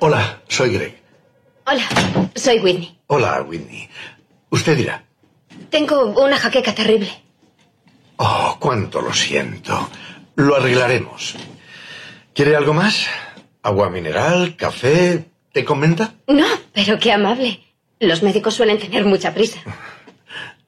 Hola, soy Greg. Hola, soy Whitney. Hola, Whitney. Usted dirá. Tengo una jaqueca terrible. Oh, cuánto lo siento. Lo arreglaremos. ¿Quiere algo más? ¿Agua mineral? ¿Café? ¿Te comenta? No, pero qué amable. Los médicos suelen tener mucha prisa.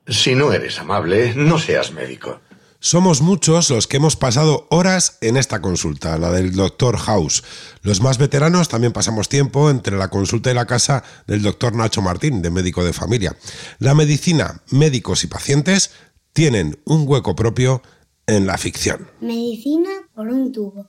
Si no eres amable, no seas médico. Somos muchos los que hemos pasado horas en esta consulta, la del doctor House. Los más veteranos también pasamos tiempo entre la consulta y la casa del doctor Nacho Martín, de médico de familia. La medicina, médicos y pacientes tienen un hueco propio en la ficción. Medicina por un tubo.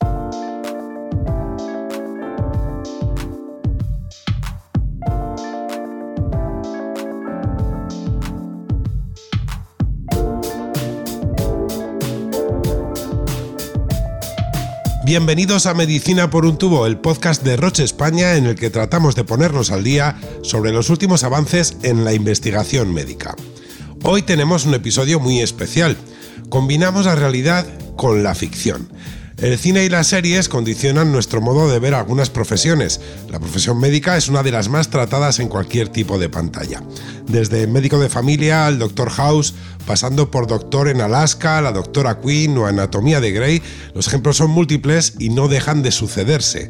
Bienvenidos a Medicina por un tubo, el podcast de Roche España en el que tratamos de ponernos al día sobre los últimos avances en la investigación médica. Hoy tenemos un episodio muy especial. Combinamos la realidad con la ficción. El cine y las series condicionan nuestro modo de ver algunas profesiones. La profesión médica es una de las más tratadas en cualquier tipo de pantalla. Desde médico de familia al Doctor House, pasando por Doctor en Alaska, la Doctora Queen o Anatomía de Grey, los ejemplos son múltiples y no dejan de sucederse.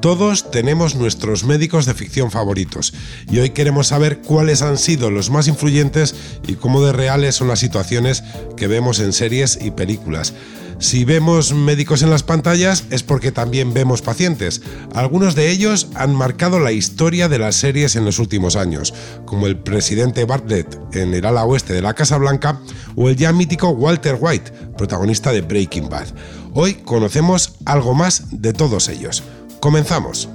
Todos tenemos nuestros médicos de ficción favoritos y hoy queremos saber cuáles han sido los más influyentes y cómo de reales son las situaciones que vemos en series y películas. Si vemos médicos en las pantallas es porque también vemos pacientes. Algunos de ellos han marcado la historia de las series en los últimos años, como el presidente Bartlett en el ala oeste de la Casa Blanca o el ya mítico Walter White, protagonista de Breaking Bad. Hoy conocemos algo más de todos ellos. Comenzamos.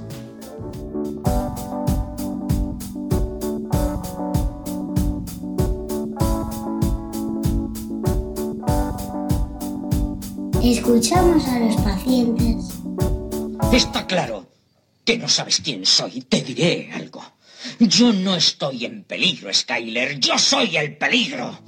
Escuchamos a los pacientes. Está claro que no sabes quién soy. Te diré algo. Yo no estoy en peligro, Skyler. Yo soy el peligro.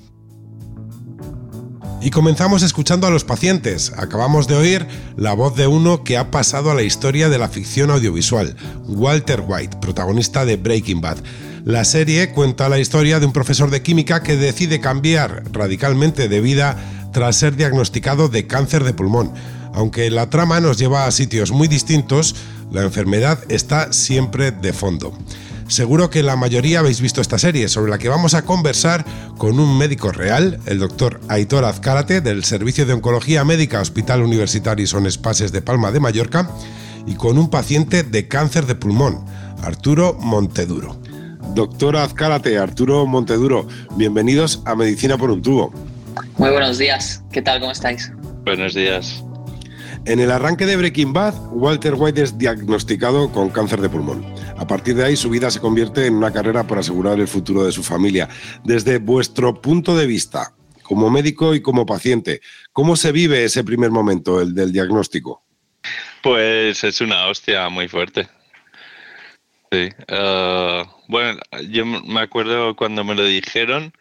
Y comenzamos escuchando a los pacientes. Acabamos de oír la voz de uno que ha pasado a la historia de la ficción audiovisual, Walter White, protagonista de Breaking Bad. La serie cuenta la historia de un profesor de química que decide cambiar radicalmente de vida tras ser diagnosticado de cáncer de pulmón. Aunque la trama nos lleva a sitios muy distintos, la enfermedad está siempre de fondo. Seguro que la mayoría habéis visto esta serie, sobre la que vamos a conversar con un médico real, el doctor Aitor Azcárate, del Servicio de Oncología Médica Hospital Universitario Son Espases de Palma de Mallorca, y con un paciente de cáncer de pulmón, Arturo Monteduro. Doctor Azcárate, Arturo Monteduro, bienvenidos a Medicina por un tubo. Muy buenos días, ¿qué tal? ¿Cómo estáis? Buenos días. En el arranque de Breaking Bad, Walter White es diagnosticado con cáncer de pulmón. A partir de ahí, su vida se convierte en una carrera por asegurar el futuro de su familia. Desde vuestro punto de vista, como médico y como paciente, ¿cómo se vive ese primer momento, el del diagnóstico? Pues es una hostia muy fuerte. Sí. Uh, bueno, yo me acuerdo cuando me lo dijeron,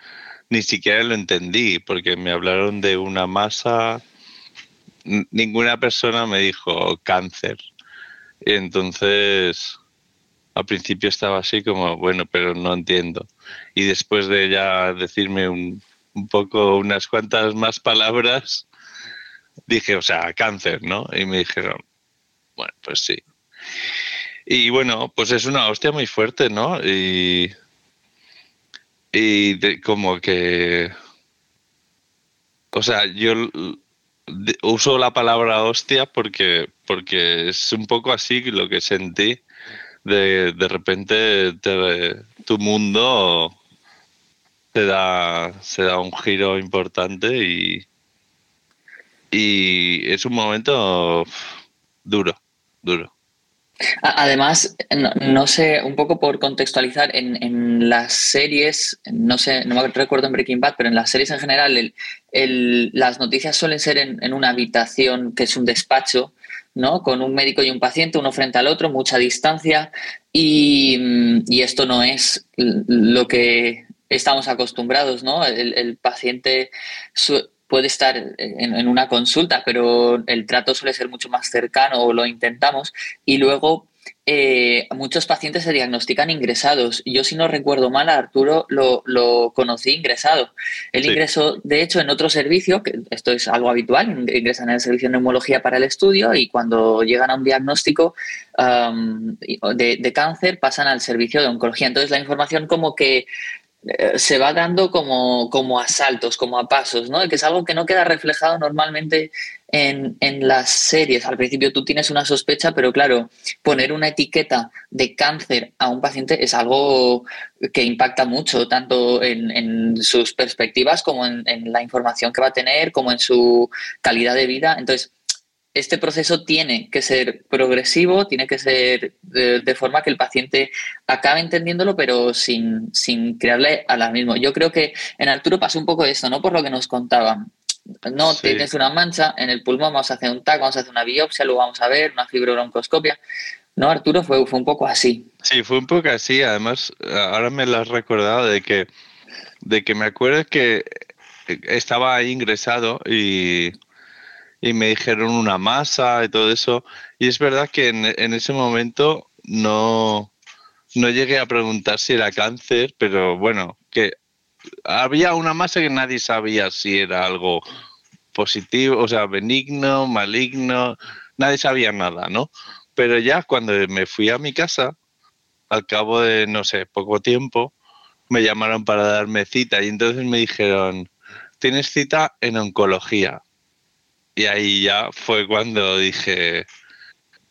ni siquiera lo entendí, porque me hablaron de una masa ninguna persona me dijo cáncer. Entonces, al principio estaba así como, bueno, pero no entiendo. Y después de ya decirme un, un poco, unas cuantas más palabras, dije, o sea, cáncer, ¿no? Y me dijeron, bueno, pues sí. Y bueno, pues es una hostia muy fuerte, ¿no? Y, y de, como que, o sea, yo uso la palabra hostia porque, porque es un poco así lo que sentí. De, de repente tu mundo te da, se da un giro importante y, y es un momento duro, duro. Además, no, sé, un poco por contextualizar, en, en, las series, no sé, no me recuerdo en Breaking Bad, pero en las series en general, el, el, las noticias suelen ser en, en, una habitación que es un despacho, ¿no? Con un médico y un paciente, uno frente al otro, mucha distancia, y, y esto no es lo que estamos acostumbrados, ¿no? El, el paciente su, puede estar en, en, una consulta, pero el trato suele ser mucho más cercano o lo intentamos. Y luego eh, muchos pacientes se diagnostican ingresados. Yo, si no recuerdo mal, a Arturo lo, conocí ingresado. Él ingresó, de hecho, en otro servicio, que esto es algo habitual, ingresan en el servicio de neumología para el estudio y cuando llegan a un diagnóstico de, de cáncer pasan al servicio de oncología. Entonces, la información como que eh, se va dando como, como a saltos, como a pasos, ¿no? Que es algo que no queda reflejado normalmente en, las series. Al principio tú tienes una sospecha, pero claro, poner una etiqueta de cáncer a un paciente es algo que impacta mucho, tanto en, sus perspectivas como en, en, la información que va a tener, como en su calidad de vida. Entonces, este proceso tiene que ser progresivo, tiene que ser de, forma que el paciente acabe entendiéndolo, pero sin, sin crearle mismo. Yo creo que en Arturo pasó un poco esto, ¿no? Por lo que nos contaban. No, tienes una mancha en el pulmón, vamos a hacer un TAC, vamos a hacer una biopsia, luego vamos a ver una fibrobroncoscopia. No, Arturo, fue, fue un poco así. Sí, fue un poco así. Además, ahora me lo has recordado de que, de que me acuerdo que estaba ahí ingresado y y me dijeron una masa y todo eso. Y es verdad que en, ese momento no, no llegué a preguntar si era cáncer, pero bueno, que había una masa que nadie sabía si era algo positivo, o sea, benigno, maligno, nadie sabía nada, ¿no? Pero ya cuando me fui a mi casa, al cabo de, no sé, poco tiempo, me llamaron para darme cita y entonces me dijeron, tienes cita en oncología. Y ahí ya fue cuando dije,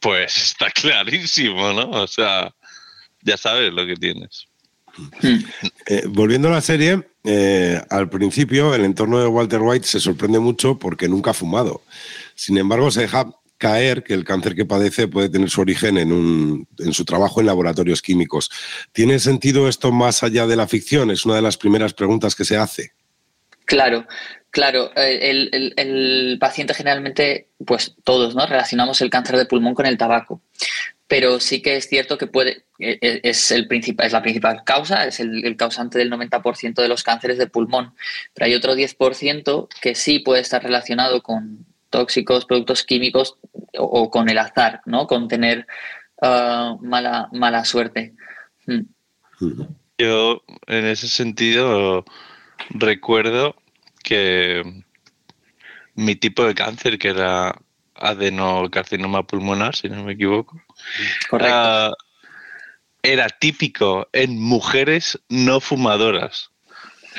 pues está clarísimo, ¿no? O sea, ya sabes lo que tienes. Eh, volviendo a la serie, eh, al principio el entorno de Walter White se sorprende mucho porque nunca ha fumado. Sin embargo, se deja caer que el cáncer que padece puede tener su origen en, un, en su trabajo en laboratorios químicos. ¿Tiene sentido esto más allá de la ficción? Es una de las primeras preguntas que se hace. Claro, Claro, eh, el, paciente generalmente, pues todos, ¿no? Relacionamos el cáncer de pulmón con el tabaco. Pero sí que es cierto que puede, e, e, es, el principal, es la principal causa, es el, causante del 90% de los cánceres de pulmón. Pero hay otro 10% que sí puede estar relacionado con tóxicos, productos químicos o, con el azar, ¿no? Con tener ah, mala, mala suerte. Hmm. Yo, en ese sentido, recuerdo que mi tipo de cáncer, que era adenocarcinoma pulmonar, si no me equivoco, era típico en mujeres no fumadoras.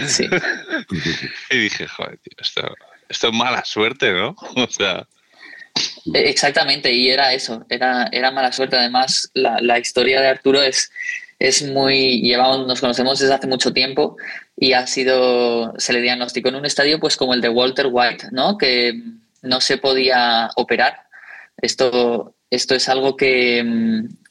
Sí. y dije, joder, tío, esto, esto, es mala suerte, ¿no? O sea. Exactamente, y era eso, era, era mala suerte. Además, la, la historia de Arturo es, es muy, llevamos, nos conocemos desde hace mucho tiempo y ha sido, se le diagnosticó en un estadio pues como el de Walter White, ¿no? Que no se podía operar. Esto, esto es algo que,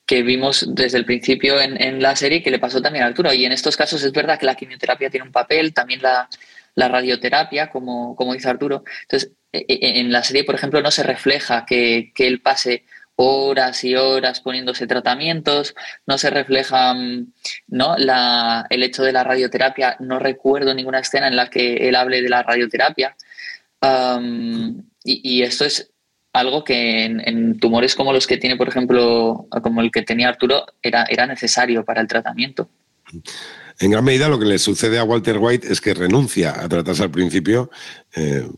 vimos desde el principio en, la serie que le pasó también a Arturo. Y en estos casos es verdad que la quimioterapia tiene un papel, también la, radioterapia, como, como dice Arturo. Entonces, e, e, en la serie, por ejemplo, no se refleja que, que él pase horas y horas poniéndose tratamientos, no se refleja mm, ¿no? La, el hecho de la radioterapia, no recuerdo ninguna escena en la que él hable de la radioterapia. y, esto es algo que en, tumores como los que tiene, por ejemplo, como el que tenía Arturo, era, era necesario para el tratamiento. En gran medida lo que le sucede a Walter White es que renuncia a tratarse al principio eh,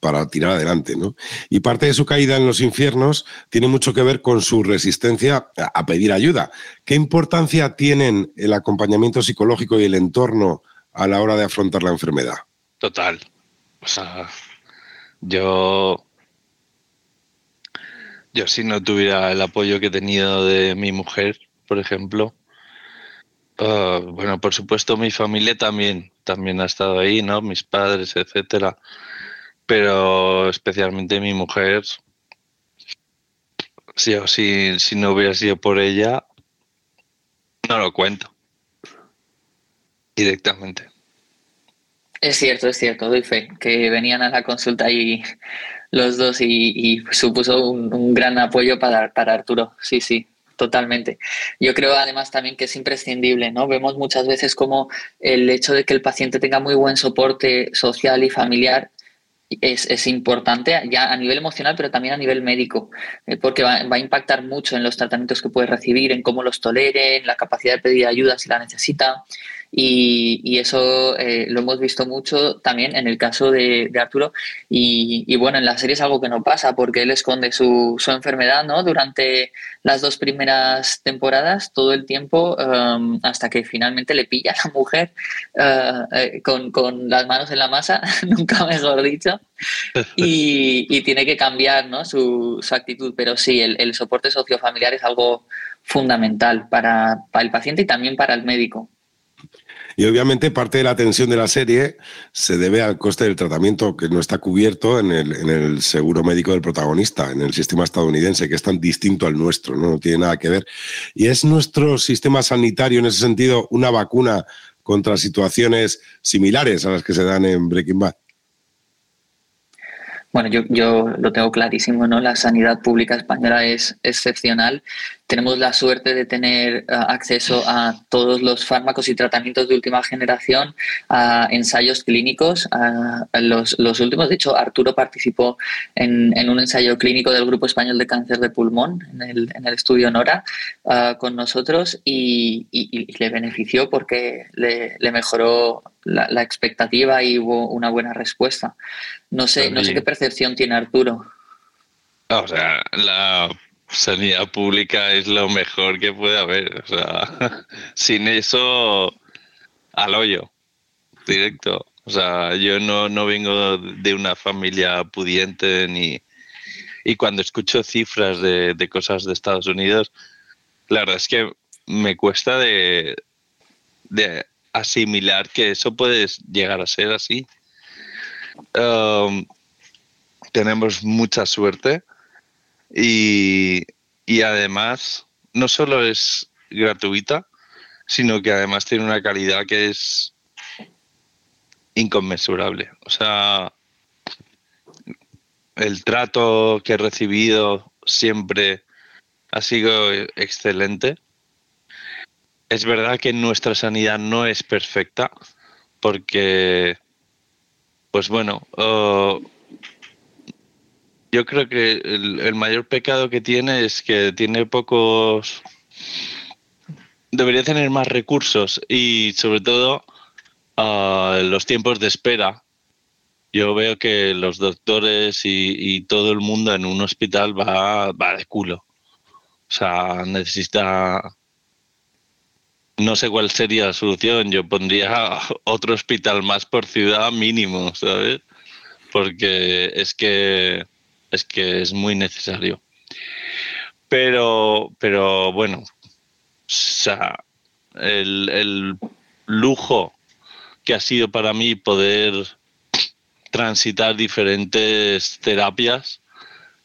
para tirar adelante. ¿no? Y parte de su caída en los infiernos tiene mucho que ver con su resistencia a pedir ayuda. ¿Qué importancia tienen el acompañamiento psicológico y el entorno a la hora de afrontar la enfermedad? Total. O sea, yo yo si no tuviera el apoyo que he tenido de mi mujer, por ejemplo, Ah, bueno, por supuesto, mi familia también, también ha estado ahí, ¿no? Mis padres, etcétera. Pero especialmente mi mujer, si, si, si no hubiera sido por ella, no lo cuento directamente. Es cierto, es cierto, doy fe, que venían a la consulta y los dos y, supuso un, un, gran apoyo para, para Arturo, sí, sí. Totalmente. Yo creo además también que es imprescindible, ¿no? Vemos muchas veces como el hecho de que el paciente tenga muy buen soporte social y familiar es, importante ya a nivel emocional, pero también a nivel médico, eh, porque va, a impactar mucho en los tratamientos que puede recibir, en cómo los tolere, en la capacidad de pedir ayuda si la necesita. Y, eso eh, lo hemos visto mucho también en el caso de, Arturo. Y, bueno, en la serie es algo que no pasa porque él esconde su, su enfermedad ¿no? durante las dos primeras temporadas, todo el tiempo, um, hasta que finalmente le pilla a la mujer uh, con, con, las manos en la masa, nunca mejor dicho, y, tiene que cambiar ¿no? su, actitud. Pero sí, el, soporte sociofamiliar es algo fundamental para el paciente y también para el médico. Y obviamente parte de la tensión de la serie se debe al coste del tratamiento que no está cubierto en el, seguro médico del protagonista, en el sistema estadounidense, que es tan distinto al nuestro, ¿no? no tiene nada que ver. Y es nuestro sistema sanitario en ese sentido una vacuna contra situaciones similares a las que se dan en Breaking Bad. Bueno, yo, yo lo tengo clarísimo, ¿no? La sanidad pública española es excepcional. Tenemos la suerte de tener eh, acceso a todos los fármacos y tratamientos de última generación, a ensayos clínicos, a, los, los, últimos. De hecho, Arturo participó en, en, un ensayo clínico del Grupo Español de Cáncer de Pulmón, en el, en el estudio NORA, uh, con nosotros y, y, y, le benefició porque le, le mejoró la, la, expectativa y hubo una buena respuesta. No sé, no sé qué percepción tiene Arturo. O sea, la sanidad pública es lo mejor que puede haber. O sea, sin eso, al hoyo, directo. O sea, yo no, no vengo de una familia pudiente ni... Y cuando escucho cifras de, de cosas de Estados Unidos, la verdad es que me cuesta de, de asimilar que eso puede llegar a ser así. Um, tenemos mucha suerte y, además no solo es gratuita, sino que además tiene una calidad que es inconmensurable. O sea, el trato que he recibido siempre ha sido excelente. Es verdad que nuestra sanidad no es perfecta porque, pues bueno, yo creo que el, mayor pecado que tiene es que tiene pocos... Debería tener más recursos y sobre todo los tiempos de espera. Yo veo que los doctores y, y, todo el mundo en un hospital va, va de culo. O sea, necesita no sé cuál sería la solución. Yo pondría otro hospital más por ciudad mínimo, ¿sabes? Porque es que es que es muy necesario. Pero, pero bueno, o sea, el, el lujo que ha sido para mí poder transitar diferentes terapias,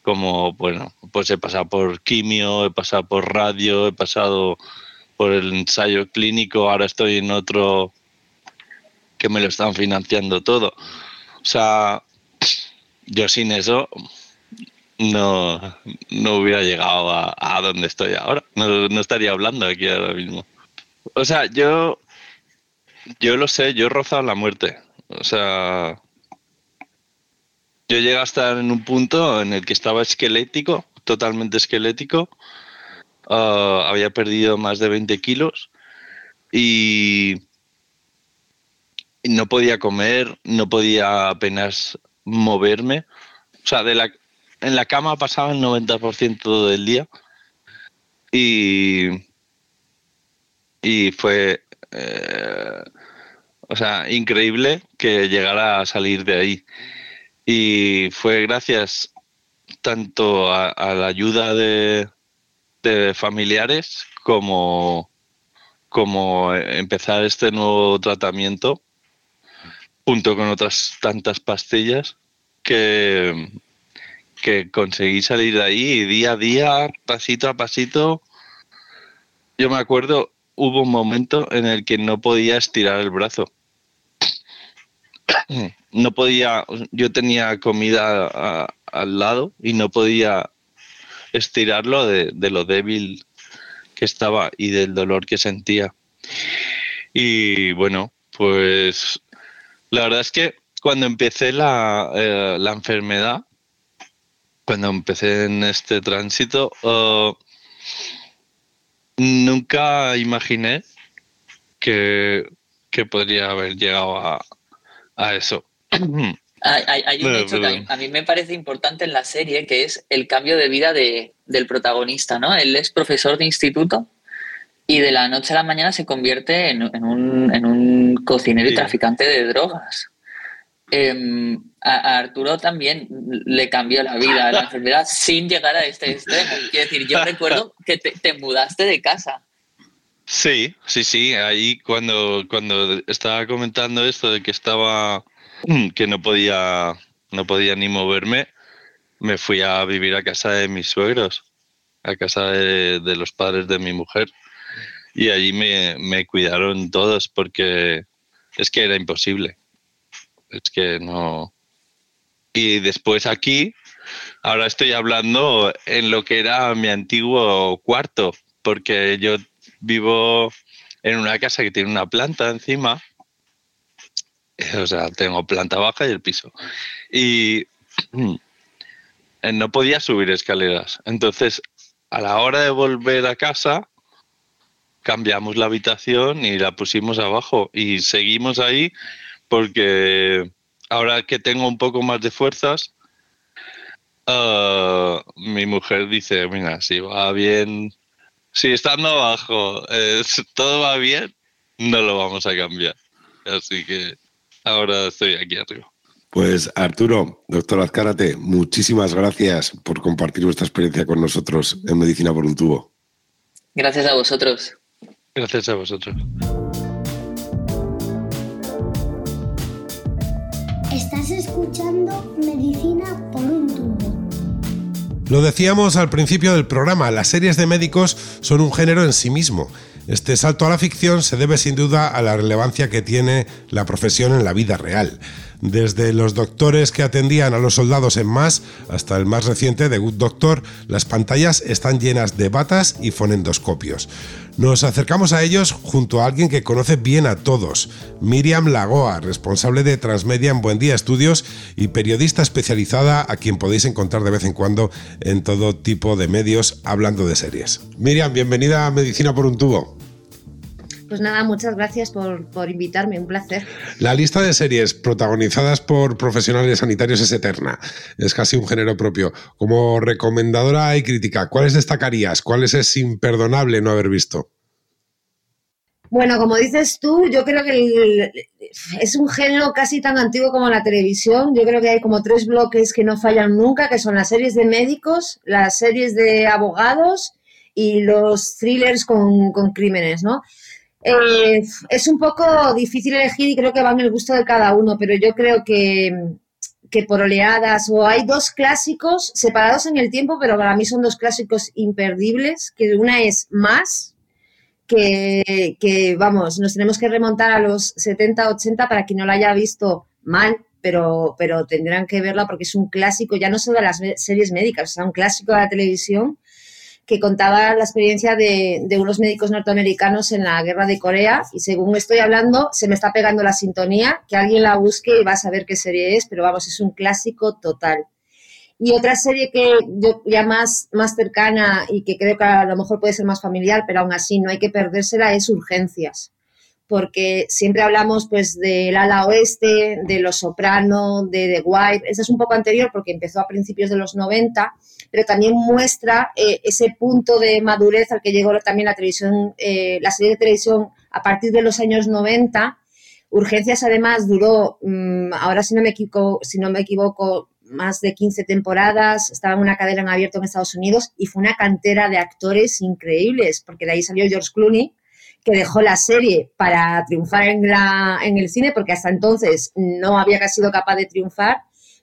como, bueno, pues he pasado por quimio, he pasado por radio, he pasado por el ensayo clínico, ahora estoy en otro que me lo están financiando todo. O sea, yo sin eso no, no hubiera llegado a, a donde estoy ahora. No, no, estaría hablando aquí ahora mismo. O sea, yo, yo lo sé, yo he rozado la muerte. O sea, yo llegué a estar en un punto en el que estaba esquelético, totalmente esquelético, Uh, había perdido más de 20 kilos y no podía comer, no podía apenas moverme. O sea, de la, en la cama pasaba el 90% del día y, y fue, eh, o sea, increíble que llegara a salir de ahí. Y fue gracias tanto a la ayuda de, familiares como, como empezar este nuevo tratamiento junto con otras tantas pastillas que, que conseguí salir de ahí día a día, pasito a pasito. Yo me acuerdo, hubo un momento en el que no podía estirar el brazo. No podía, yo tenía comida al lado y no podía estirarlo de, lo débil que estaba y del dolor que sentía. Y bueno, pues la verdad es que cuando empecé la, eh, la enfermedad, cuando empecé en este tránsito, uh, nunca imaginé que, que podría haber llegado a, a eso. Hay, hay- hay un No, hecho que a mí, me parece importante en la serie, que es el cambio de vida de- del protagonista, ¿no? Él es profesor de instituto y de la noche a la mañana se convierte en, en un, en un cocinero y traficante de drogas. Em, a, a Arturo también le cambió la vida la enfermedad sin llegar a este extremo. Quiero decir, yo recuerdo que te, te mudaste de casa. Sí, sí, sí. Ahí cuando, cuando estaba comentando esto de que estaba que no podía no podía ni moverme, me fui a vivir a casa de mis suegros, a casa de, de los padres de mi mujer. Y allí me, me cuidaron todos porque es que era imposible. Es que no. Y después aquí, ahora estoy hablando en lo que era mi antiguo cuarto, porque yo vivo en una casa que tiene una planta encima. Eh, O sea, tengo planta baja y el piso. Y no podía subir escaleras. Entonces, a la hora de volver a casa, cambiamos la habitación y la pusimos abajo. Y seguimos ahí porque ahora que tengo un poco más de fuerzas, ah, mi mujer dice, mira, si va bien, si estando abajo eh, todo va bien, no lo vamos a cambiar. Así que ahora estoy aquí arriba. Pues Arturo, doctor Azcárate, muchísimas gracias por compartir vuestra experiencia con nosotros en Medicina por un tubo. Gracias a vosotros. Gracias a vosotros. Escuchando Medicina por un tubo. Lo decíamos al principio del programa, las series de médicos son un género en sí mismo. Este salto a la ficción se debe sin duda a la relevancia que tiene la profesión en la vida real. Desde los doctores que atendían a los soldados en más hasta el más reciente The Good Doctor, las pantallas están llenas de batas y fonendoscopios. Nos acercamos a ellos junto a alguien que conoce bien a todos, Miriam Lagoa, responsable de Transmedia en Buen Día Estudios y periodista especializada a quien podéis encontrar de vez en cuando en todo tipo de medios hablando de series. Miriam, bienvenida a Medicina por un tubo. Pues nada, muchas gracias por, por invitarme, un placer. La lista de series protagonizadas por profesionales sanitarios es eterna, es casi un género propio. Como recomendadora y crítica, ¿cuáles destacarías? ¿Cuáles es imperdonable no haber visto? Bueno, como dices tú, yo creo que el- es un género casi tan antiguo como la televisión. Yo creo que hay como tres bloques que no fallan nunca, que son las series de médicos, las series de abogados y los thrillers con, con crímenes, ¿no? Eh, es un poco difícil elegir y creo que va en el gusto de cada uno, pero yo creo que, que por oleadas o hay dos clásicos separados en el tiempo, pero para mí son dos clásicos imperdibles, que una es Más, que, que, vamos, nos tenemos que remontar a los 70, 80 para quien no la haya visto mal, pero, pero tendrán que verla porque es un clásico, ya no solo de las series médicas, o sea, un clásico de la televisión que contaba la experiencia de, unos médicos norteamericanos en la guerra de Corea y según estoy hablando se me está pegando la sintonía, que alguien la busque y va a saber qué serie es, pero vamos, es un clásico total. Y otra serie que yo ya más, más cercana y que creo que a lo mejor puede ser más familiar, pero aún así no hay que perdérsela, es Urgencias. Porque siempre hablamos pues del ala oeste, de Los Soprano, de The White. Esa es un poco anterior porque empezó a principios de los 90, pero también muestra eh, ese punto de madurez al que llegó también la televisión, eh, la serie de televisión a partir de los años 90. Urgencias además duró, mm, ahora si no me equivoco, si no me equivoco más de 15 temporadas, estaba en una cadena en abierto en Estados Unidos y fue una cantera de actores increíbles, porque de ahí salió George Clooney, que dejó la serie para triunfar en, la, en el cine, porque hasta entonces no había sido capaz de triunfar.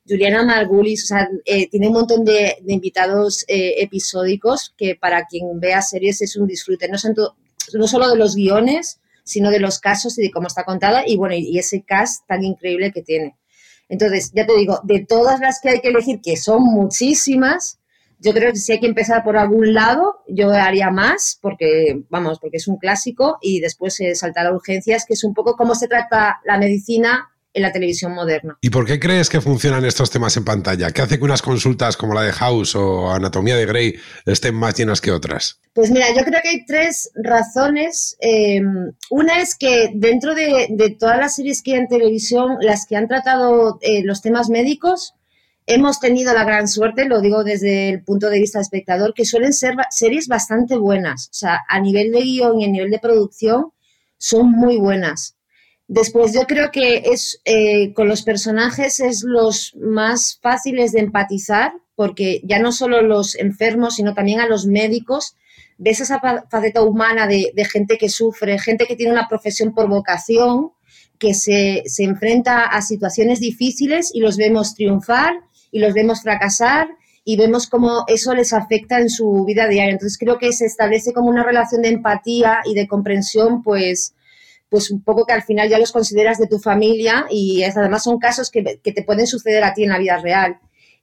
Juliana Margulis, o sea, eh, tiene un montón de, invitados eh, episódicos que para quien vea series es un disfrute, no, no solo de los guiones, sino de los casos y de cómo está contada, y bueno, y ese cast tan increíble que tiene. Entonces, ya te digo, de todas las que hay que elegir, que son muchísimas, yo creo que si hay que empezar por algún lado, yo haría más, porque, vamos, porque es un clásico, y después eh, saltar a urgencias, que es un poco cómo se trata la medicina en la televisión moderna. ¿Y por qué crees que funcionan estos temas en pantalla? ¿Qué hace que unas consultas como la de House o Anatomía de Grey estén más llenas que otras? Pues mira, yo creo que hay tres razones. Em, una es que dentro de, todas las series que hay en televisión, las que han tratado eh, los temas médicos, hemos tenido la gran suerte, lo digo desde el punto de vista del espectador, que suelen ser series bastante buenas. O sea, a nivel de guion y a nivel de producción, son muy buenas. Después yo creo que es eh, con los personajes es los más fáciles de empatizar, porque ya no solo los enfermos, sino también a los médicos, ves esa faceta humana de, gente que sufre, gente que tiene una profesión por vocación, que se, se enfrenta a situaciones difíciles y los vemos triunfar y los vemos fracasar y vemos cómo eso les afecta en su vida diaria. Entonces creo que se establece como una relación de empatía y de comprensión, pues, pues un poco que al final ya los consideras de tu familia y además son casos que, te pueden suceder a ti en la vida real.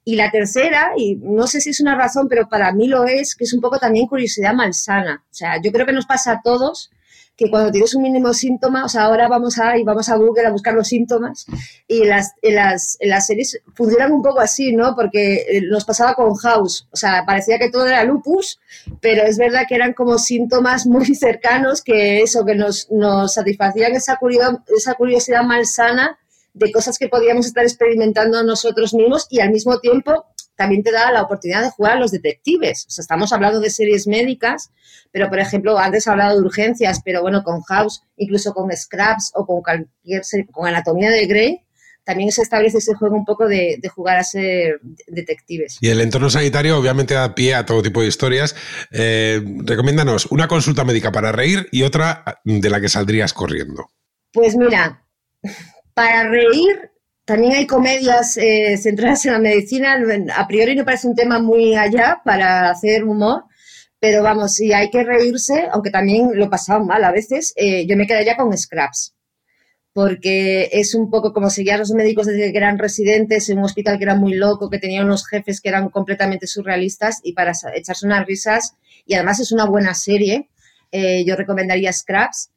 Y la tercera, y no sé si es una razón, pero para mí lo es, que es un poco también curiosidad malsana. O sea, yo creo que nos pasa a todos que cuando tienes un mínimo síntoma, o sea, ahora vamos a, y vamos a Google a buscar los síntomas y las, las, las series funcionan un poco así, ¿no? Porque eh, nos pasaba con House, o sea, parecía que todo era lupus, pero es verdad que eran como síntomas muy cercanos que eso, que nos, nos satisfacían esa curiosidad, esa curiosidad malsana de cosas que podíamos estar experimentando nosotros mismos y al mismo tiempo también te da la oportunidad de jugar a los detectives. O sea, estamos hablando de series médicas, pero por ejemplo, antes he hablado de urgencias, pero bueno, con House, incluso con Scraps o con cualquier con Anatomía de Grey, también se establece ese juego un poco de, jugar a ser detectives. Y el entorno sanitario obviamente da pie a todo tipo de historias. Eh, recomiéndanos una consulta médica para reír y otra de la que saldrías corriendo. Pues mira, para reír también hay comedias eh, centradas en la medicina. A priori no parece un tema muy allá para hacer humor, pero vamos, si hay que reírse, aunque también lo he pasado mal a veces, eh, yo me quedaría con Scraps. Porque es un poco como seguir a los médicos desde que eran residentes en un hospital que era muy loco, que tenía unos jefes que eran completamente surrealistas y para echarse unas risas. Y además es una buena serie. Eh, yo recomendaría Scraps.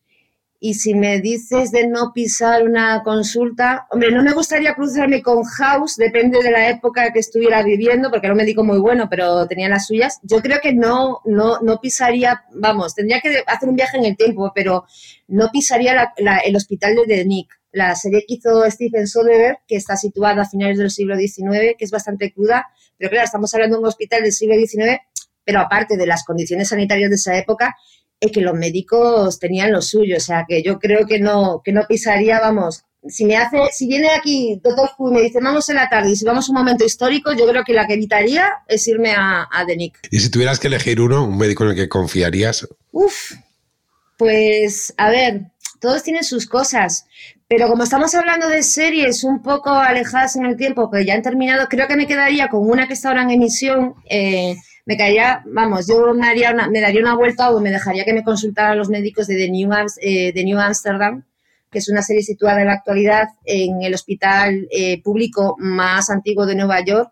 Y si me dices de no pisar una consulta, hombre, no me gustaría cruzarme con House, depende de la época que estuviera viviendo, porque era un médico muy bueno, pero tenía las suyas. Yo creo que no, no, no pisaría, vamos, tendría que hacer un viaje en el tiempo, pero no pisaría el hospital de Nick, la serie que hizo Stephen Soderbergh, que está situada a finales del siglo XIX, que es bastante cruda, pero claro, estamos hablando de un hospital del siglo XIX, pero aparte de las condiciones sanitarias de esa época, es que los médicos tenían lo suyo, o sea, que yo creo que no, que no pisaría, vamos, si me hace, si viene aquí Doctor Who y me dice vamos en la tarde y si vamos a un momento histórico, yo creo que la que evitaría es irme a, a. ¿Y si tuvieras que elegir uno, un médico en el que confiarías? Uf, pues a ver, todos tienen sus cosas, pero como estamos hablando de series un poco alejadas en el tiempo, que ya han terminado, creo que me quedaría con una que está ahora en emisión. Eh, me caería, vamos, yo me, haría me daría una vuelta o me dejaría que me consultaran los médicos de The New, eh, New Amsterdam, que es una serie situada en la actualidad en el hospital eh, público más antiguo de Nueva York,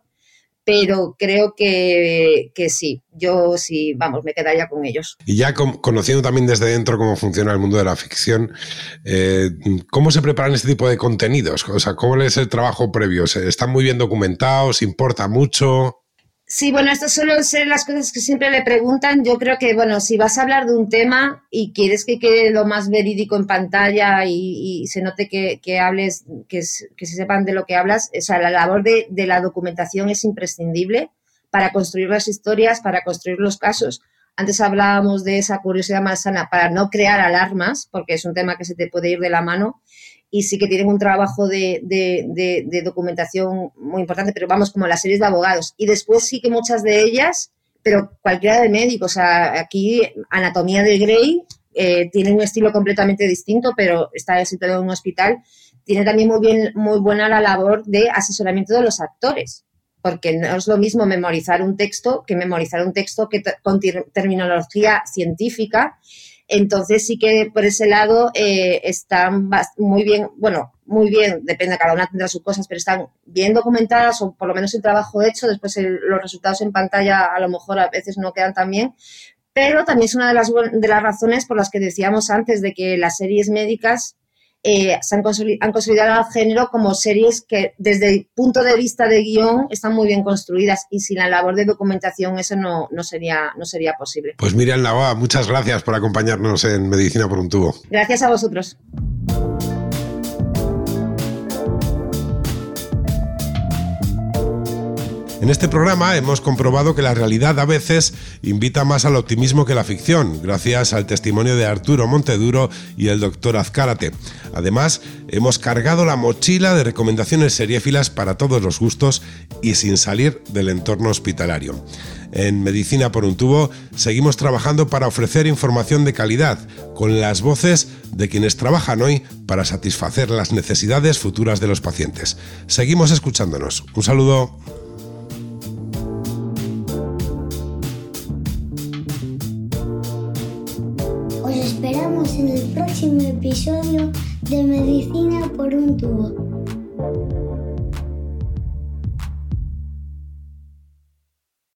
pero creo que, que, sí, yo sí, vamos, me quedaría con ellos. Y ya conociendo también desde dentro cómo funciona el mundo de la ficción, eh, ¿cómo se preparan este tipo de contenidos? O sea, ¿cómo es el trabajo previo? ¿Están muy bien documentados? ¿Importa mucho? Sí, bueno, estas suelen ser las cosas que siempre le preguntan. Yo creo que, bueno, si vas a hablar de un tema y quieres que quede lo más verídico en pantalla y, se note que, hables, que, se sepan de lo que hablas, o sea, la labor de, de, la documentación es imprescindible para construir las historias, para construir los casos. Antes hablábamos de esa curiosidad más sana para no crear alarmas, porque es un tema que se te puede ir de la mano y sí que tienen un trabajo de, documentación muy importante, pero vamos, como las series de abogados. Y después sí que muchas de ellas, pero cualquiera de médicos, o aquí Anatomía de Grey eh, tiene un estilo completamente distinto, pero está situado en un hospital. Tiene también muy, bien, muy buena la labor de asesoramiento de los actores, porque no es lo mismo memorizar un texto que memorizar un texto que con terminología científica entonces sí que por ese lado eh, están muy bien, bueno, muy bien, depende, cada una tendrá sus cosas, pero están bien documentadas o por lo menos el trabajo hecho, después los resultados en pantalla a lo mejor a veces no quedan tan bien, pero también es una de las, de las razones por las que decíamos antes de que las series médicas eh, se han, han, consolidado el género como series que desde el punto de vista de guion están muy bien construidas y sin la labor de documentación eso no, no sería, no sería posible. Pues Miriam Lavoa, muchas gracias por acompañarnos en Medicina por un tubo. Gracias a vosotros. En este programa hemos comprobado que la realidad a veces invita más al optimismo que la ficción, gracias al testimonio de Arturo Monteduro y el doctor Azcárate. Además, hemos cargado la mochila de recomendaciones seriéfilas para todos los gustos y sin salir del entorno hospitalario. En Medicina por un tubo seguimos trabajando para ofrecer información de calidad, con las voces de quienes trabajan hoy para satisfacer las necesidades futuras de los pacientes. Seguimos escuchándonos. Un saludo. Episodio de Medicina por un tubo.